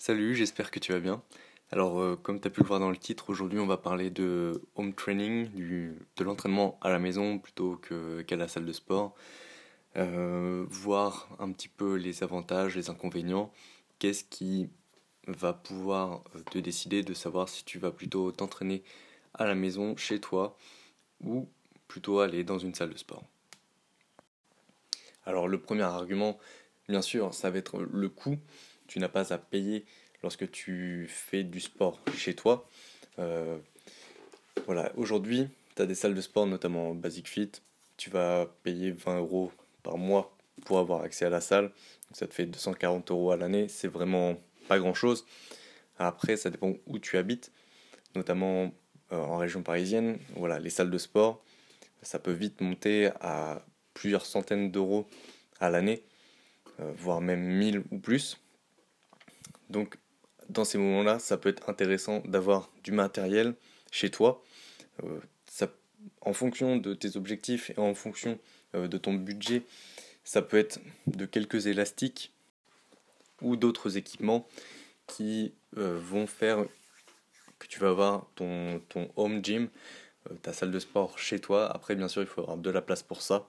Salut, j'espère que tu vas bien. Alors, euh, comme tu as pu le voir dans le titre, aujourd'hui on va parler de home training, de l'entraînement à la maison plutôt qu'à la salle de sport. Euh, voir un petit peu les avantages, les inconvénients, qu'est-ce qui va pouvoir te décider de savoir si tu vas plutôt t'entraîner à la maison, chez toi, ou plutôt aller dans une salle de sport? Alors le premier argument, bien sûr, ça va être le coût. Tu n'as pas à payer lorsque tu fais du sport chez toi. Euh, voilà, aujourd'hui, tu as des salles de sport, notamment Basic Fit. Tu vas payer 20 euros par mois pour avoir accès à la salle. Ça te fait 240 euros à l'année. C'est vraiment pas grand chose. Après, ça dépend où tu habites, notamment euh, en région parisienne. Voilà, les salles de sport, ça peut vite monter à plusieurs centaines d'euros à l'année, euh, voire même 1000 ou plus. Donc, dans ces moments-là, ça peut être intéressant d'avoir du matériel chez toi. Euh, ça, en fonction de tes objectifs et en fonction de ton budget, ça peut être de quelques élastiques ou d'autres équipements qui vont faire que tu vas avoir ton, ton home gym, euh, ta salle de sport chez toi. Après, bien sûr, il faut avoir de la place pour ça.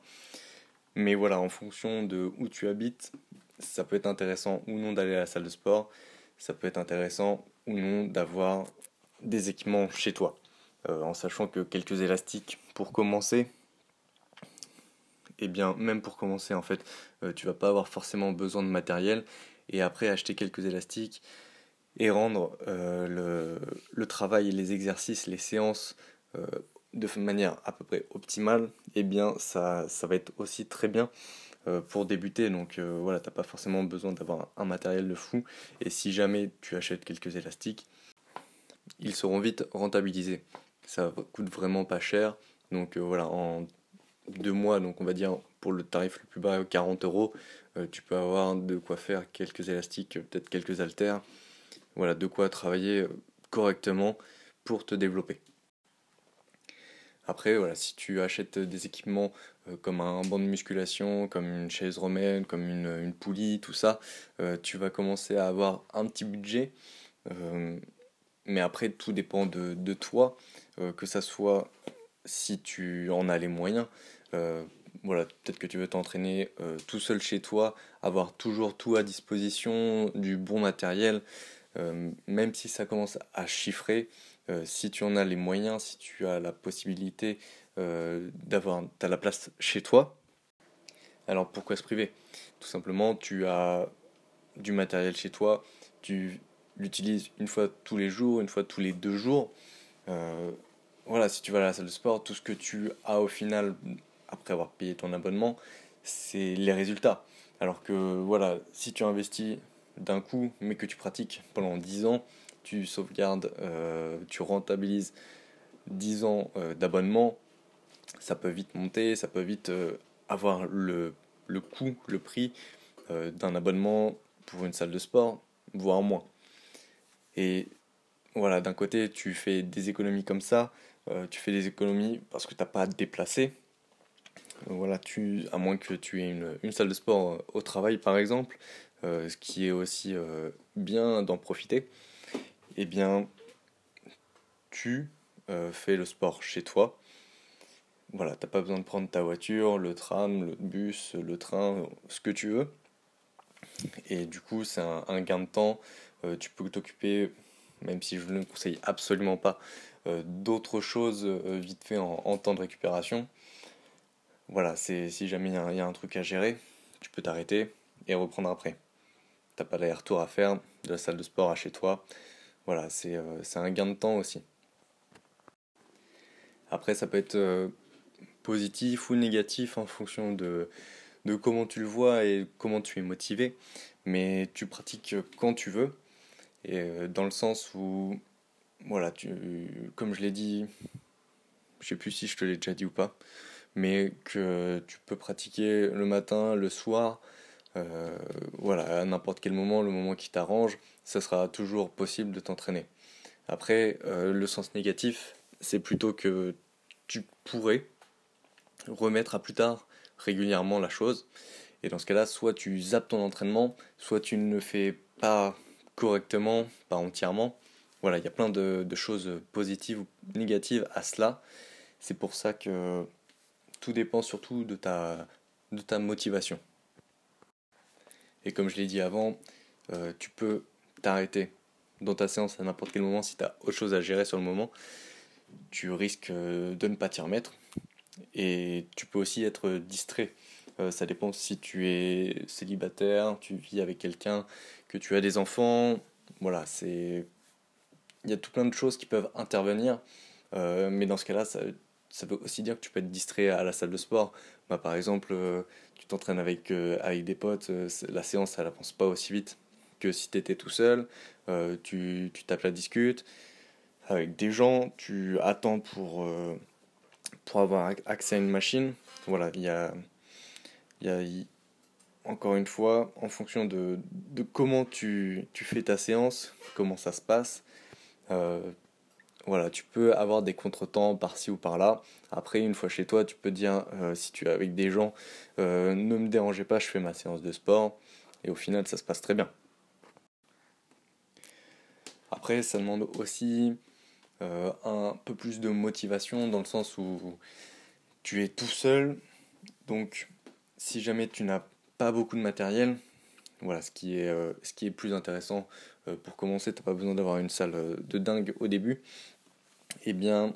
Mais voilà, en fonction de où tu habites, ça peut être intéressant ou non d'aller à la salle de sport. Ça peut être intéressant ou non d'avoir des équipements chez toi. Euh, en sachant que quelques élastiques pour commencer, et eh bien même pour commencer en fait, euh, tu vas pas avoir forcément besoin de matériel et après acheter quelques élastiques, et rendre euh, le, travail et les exercices, les séances de manière à peu près optimale, eh bien ça, va être aussi très bien pour débuter. Donc voilà, t'as pas forcément besoin d'avoir un, matériel de fou. Et si jamais tu achètes quelques élastiques, ils seront vite rentabilisés. Ça coûte vraiment pas cher. Donc voilà, en deux mois, donc on va dire pour le tarif le plus bas, 40 euros, tu peux avoir de quoi faire quelques élastiques, peut-être quelques haltères voilà, de quoi travailler euh, correctement pour te développer. Après, voilà, si tu achètes des équipements euh, comme un banc de musculation, comme une chaise romaine, comme une, poulie, tout ça, euh, tu vas commencer à avoir un petit budget. mais après, tout dépend de, de toi, que ça soit si tu en as les moyens. voilà, peut-être que tu veux t'entraîner tout seul chez toi, avoir toujours tout à disposition, du bon matériel. Euh, même si ça commence à chiffrer, euh, si tu en as les moyens, si tu as la possibilité euh, d'avoir la place chez toi, alors pourquoi se priver? Tout simplement, tu as du matériel chez toi, tu l'utilises une fois tous les jours, une fois tous les deux jours. voilà, si tu vas à la salle de sport, tout ce que tu as au final, après avoir payé ton abonnement, c'est les résultats. Alors que voilà, si tu investis d'un coup, mais que tu pratiques pendant 10 ans, tu sauvegardes, euh, tu rentabilises 10 ans euh, d'abonnement, ça peut vite monter, ça peut vite euh, avoir le, le coût, le prix d'un abonnement pour une salle de sport, voire moins. Et voilà, d'un côté, tu fais des économies comme ça, tu fais des économies parce que tu n'as pas à te déplacer. Voilà, tu, à moins que tu aies une, une salle de sport au travail par exemple, ce qui est aussi euh, bien d'en profiter, eh bien, tu euh, fais le sport chez toi. Voilà, t'as pas besoin de prendre ta voiture, le tram, le bus, le train, ce que tu veux. Et du coup, c'est un, gain de temps. tu peux t'occuper, même si je ne le conseille absolument pas, d'autres choses vite fait en, temps de récupération. Voilà, c'est si jamais il y, a un truc à gérer, tu peux t'arrêter et reprendre après t'as pas l'aller-retour à faire de la salle de sport à chez toi. Voilà, euh, c'est un gain de temps aussi. Après, ça peut être euh, positif ou négatif en fonction de, de comment tu le vois et comment tu es motivé. Mais tu pratiques quand tu veux. Et euh, dans le sens où, voilà, tu, comme je l'ai dit, je sais plus si je te l'ai déjà dit ou pas, mais que tu peux pratiquer le matin, le soir, euh, voilà, à n'importe quel moment, le moment qui t'arrange, ça sera toujours possible de t'entraîner. Après, euh, le sens négatif, c'est plutôt que tu pourrais remettre à plus tard régulièrement la chose. Et dans ce cas-là, soit tu zappes ton entraînement, soit tu ne fais pas correctement, pas entièrement. Voilà, il y a plein de, choses positives ou négatives à cela. C'est pour ça que tout dépend surtout de ta, de ta motivation. Et comme je l'ai dit avant, euh, tu peux t'arrêter dans ta séance à n'importe quel moment si tu as autre chose à gérer sur le moment. Tu risques euh, de ne pas t'y remettre. Et tu peux aussi être distrait. Euh, ça dépend si tu es célibataire, tu vis avec quelqu'un, que tu as des enfants. Voilà, c'est. Il y a tout plein de choses qui peuvent intervenir. mais dans ce cas-là, ça, veut aussi dire que tu peux être distrait à la salle de sport. Bah, par exemple, euh, tu t'entraînes avec, euh, avec des potes, euh, la séance, elle avance pas aussi vite que si tu étais tout seul. tu, tu tapes la discute. Avec des gens, tu attends pour, pour avoir accès à une machine. Voilà, il y a, y a encore une fois, en fonction de, de comment tu, tu, fais ta séance, comment ça se passe, voilà, tu peux avoir des contretemps par-ci ou par-là. Après, une fois chez toi, tu peux dire, euh, si tu es avec des gens, euh, ne me dérangez pas, je fais ma séance de sport. Et au final, ça se passe très bien. Après, ça demande aussi euh, un peu plus de motivation dans le sens où tu es tout seul. Donc, si jamais tu n'as pas beaucoup de matériel, voilà, ce qui est, ce qui est plus intéressant pour commencer, tu n'as pas besoin d'avoir une salle de dingue au début eh bien,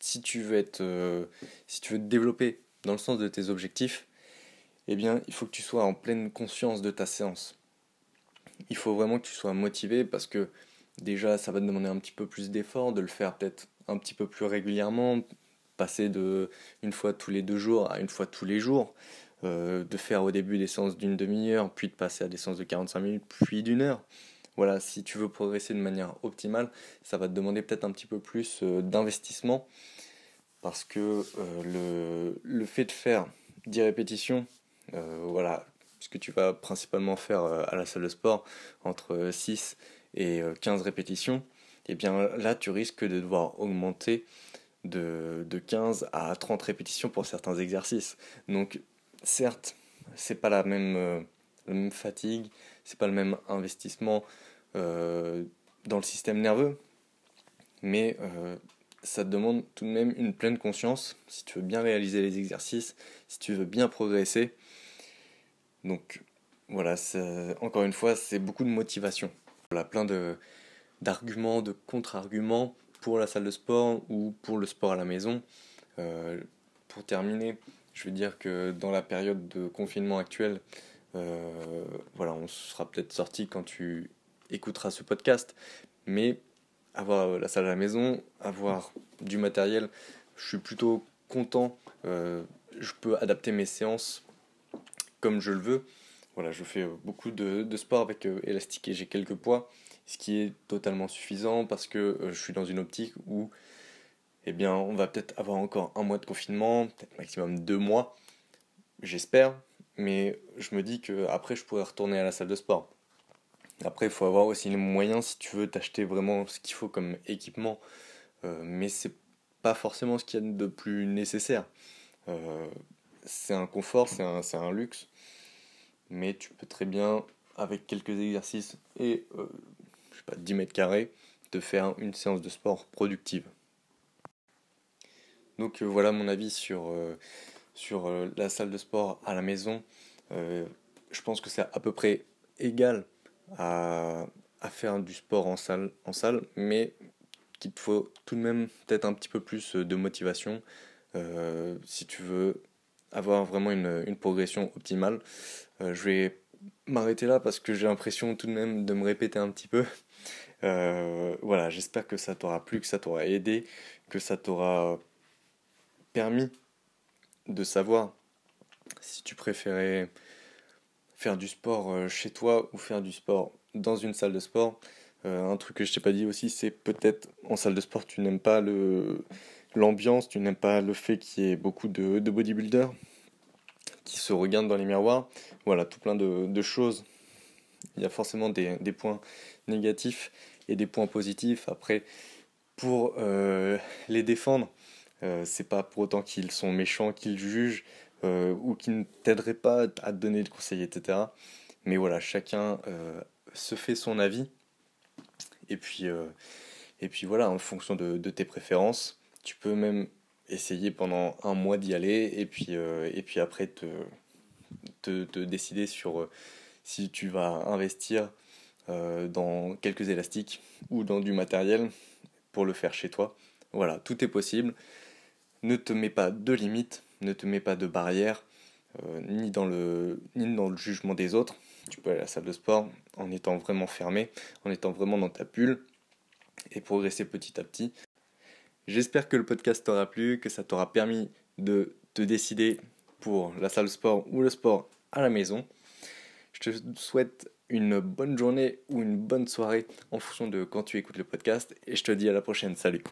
si tu veux être, euh, si tu veux te développer dans le sens de tes objectifs, eh bien, il faut que tu sois en pleine conscience de ta séance. Il faut vraiment que tu sois motivé parce que déjà, ça va te demander un petit peu plus d'effort, de le faire peut-être un petit peu plus régulièrement, passer de une fois tous les deux jours à une fois tous les jours, euh, de faire au début des séances d'une demi-heure, puis de passer à des séances de 45 minutes, puis d'une heure. Voilà, si tu veux progresser de manière optimale, ça va te demander peut-être un petit peu plus euh, d'investissement parce que euh, le, fait de faire 10 répétitions, euh, voilà, ce que tu vas principalement faire à la salle de sport entre 6 et 15 répétitions, et eh bien là tu risques de devoir augmenter de, 15 à 30 répétitions pour certains exercices. Donc certes, c'est pas la même, même fatigue, c'est pas le même investissement euh, dans le système nerveux, mais euh, ça te demande tout de même une pleine conscience si tu veux bien réaliser les exercices, si tu veux bien progresser. Donc voilà, encore une fois, c'est beaucoup de motivation. Voilà, plein de, d'arguments, de contre-arguments pour la salle de sport ou pour le sport à la maison. Euh, pour terminer, je veux dire que dans la période de confinement actuelle, voilà, on sera peut-être sorti quand tu écoutera ce podcast. Mais avoir la salle à la maison, avoir du matériel, je suis plutôt content. Euh, je peux adapter mes séances comme je le veux. Voilà, je fais beaucoup de, de sport avec euh, élastique et j'ai quelques poids, ce qui est totalement suffisant parce que euh, je suis dans une optique où eh bien, on va peut-être avoir encore un mois de confinement, peut-être maximum deux mois, j'espère, mais je me dis que après je pourrais retourner à la salle de sport. Après, il faut avoir aussi les moyens si tu veux t'acheter vraiment ce qu'il faut comme équipement, euh, mais c'est pas forcément ce qu'il y a de plus nécessaire. Euh, c'est un confort, c'est un, un, luxe, mais tu peux très bien, avec quelques exercices et euh, je sais pas, 10 mètres carrés, te faire une séance de sport productive. Donc voilà mon avis sur, sur la salle de sport à la maison. je pense que c'est à peu près égal à, faire du sport en salle, en salle mais qu'il te faut tout de même peut-être un petit peu plus de motivation euh, si tu veux avoir vraiment une, une progression optimale. Euh, je vais m'arrêter là parce que j'ai l'impression tout de même de me répéter un petit peu. Euh, voilà, j'espère que ça t'aura plu, que ça t'aura aidé, que ça t'aura permis de savoir si tu préférais faire du sport euh, chez toi ou faire du sport dans une salle de sport. Euh, un truc que je t'ai pas dit aussi, c'est peut-être en salle de sport, tu n'aimes pas le l'ambiance, tu n'aimes pas le fait qu'il y ait beaucoup de, de bodybuilders qui se regardent dans les miroirs. Voilà, tout plein de, choses. Il y a forcément des, points négatifs et des points positifs. Après, pour euh, les défendre, c'est pas pour autant qu'ils sont méchants, qu'ils jugent. Euh, ou qui ne t'aiderait pas à te donner de conseils, etc. Mais voilà, chacun euh, se fait son avis Et puis, et puis voilà, en fonction de, tes préférences, tu peux même essayer pendant un mois d'y aller et puis, et puis après te, te décider sur si tu vas investir dans quelques élastiques ou dans du matériel pour le faire chez toi. Voilà, tout est possible. Ne te mets pas de limites, ne te mets pas de barrières, euh, ni, dans le, ni jugement des autres. Tu peux aller à la salle de sport en étant vraiment fermé, en étant vraiment dans ta bulle et progresser petit à petit. J'espère que le podcast t'aura plu, que ça t'aura permis de te décider pour la salle de sport ou le sport à la maison. Je te souhaite une bonne journée ou une bonne soirée en fonction de quand tu écoutes le podcast et je te dis à la prochaine. Salut